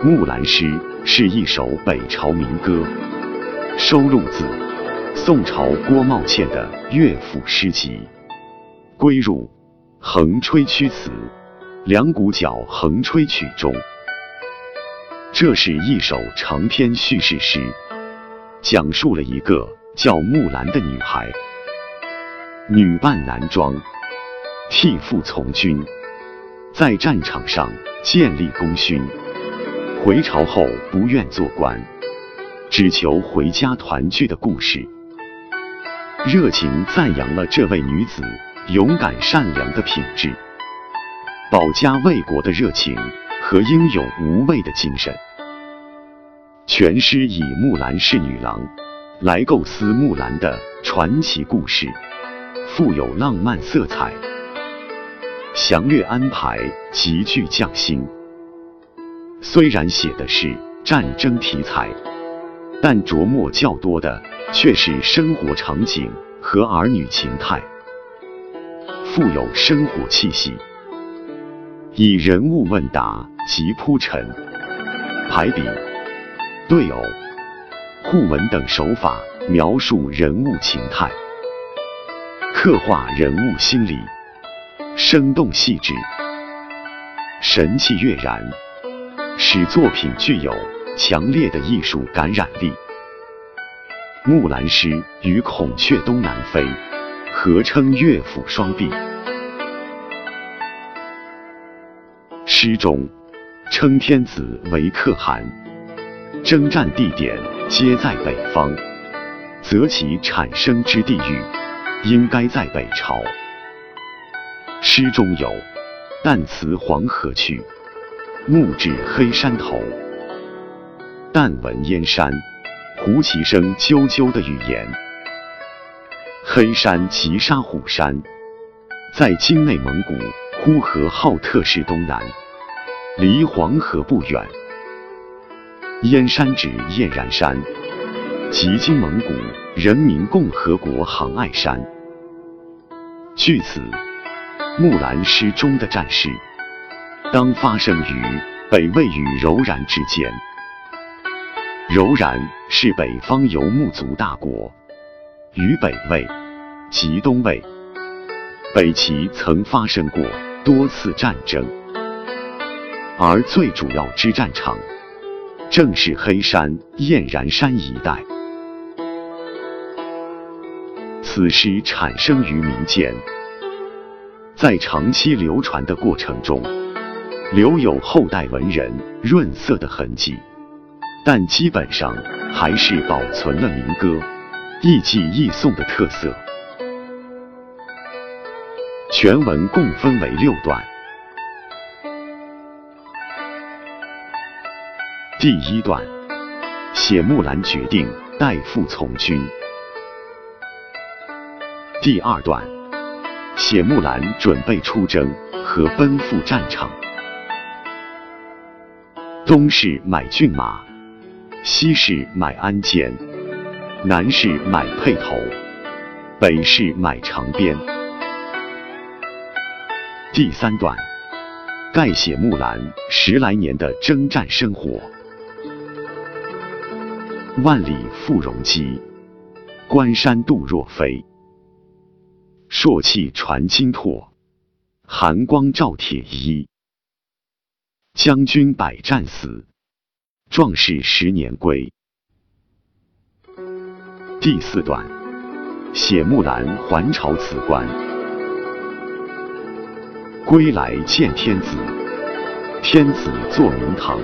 《木兰诗》是一首北朝民歌，收录自宋朝郭茂倩的《乐府诗集》，归入《横吹曲词》两股角横吹曲中。这是一首长篇叙事诗，讲述了一个叫木兰的女孩，女扮男装，替父从军，在战场上建立功勋。回朝后不愿做官，只求回家团聚的故事，热情赞扬了这位女子勇敢善良的品质、保家卫国的热情和英勇无畏的精神。全诗以木兰是女郎来构思木兰的传奇故事，富有浪漫色彩，详略安排极具匠心。虽然写的是战争题材，但琢磨较多的却是生活场景和儿女情态，富有生活气息，以人物问答及铺陈、排比、对偶、互文等手法描述人物情态，刻画人物心理，生动细致，神气跃然。使作品具有强烈的艺术感染力。《木兰诗》与《孔雀东南飞》合称乐府双璧。诗中称天子为可汗，征战地点皆在北方，则其产生之地域应该在北朝。诗中有“旦辞黄河去”。暮至黑山头，但闻燕山，胡骑声啾啾的语言。黑山即沙虎山，在今内蒙古呼和浩特市东南，离黄河不远。燕山指燕然山，即今蒙古人民共和国杭爱山。据此，木兰诗中的战士。当发生于北魏与柔然之间。柔然是北方游牧族大国，与北魏及东魏、北齐曾发生过多次战争，而最主要之战场正是黑山燕然山一带。此诗产生于民间，在长期流传的过程中。留有后代文人润色的痕迹，但基本上还是保存了民歌意寄意颂的特色。全文共分为六段。第一段写木兰决定代父从军。第二段写木兰准备出征和奔赴战场。东市买骏马，西市买鞍鞯，南市买辔头，北市买长鞭。第三段概写木兰十来年的征战生活。万里赴戎机，关山度若飞。朔气传金柝，寒光照铁衣。将军百战死，壮士十年归。第四段写木兰还朝辞官，归来见天子，天子坐明堂，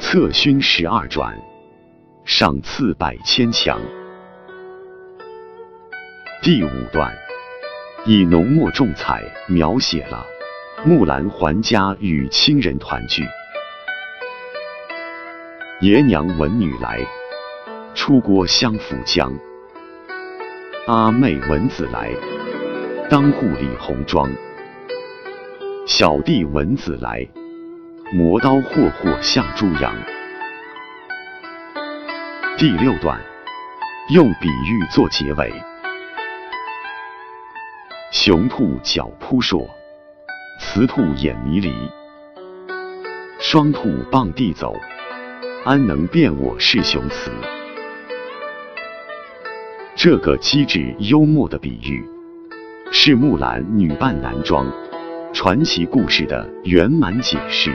策勋十二转，赏赐百千强。第五段以浓墨重彩描写了。木兰还家与亲人团聚，爷娘闻女来，出郭相扶将。阿妹闻子来，当户理红妆。小弟闻子来，磨刀霍霍向猪羊。第六段用比喻做结尾，雄兔脚扑朔。雌兔眼迷离，双兔傍地走，安能辨我是雄雌？这个机智幽默的比喻，是木兰女扮男装传奇故事的圆满解释。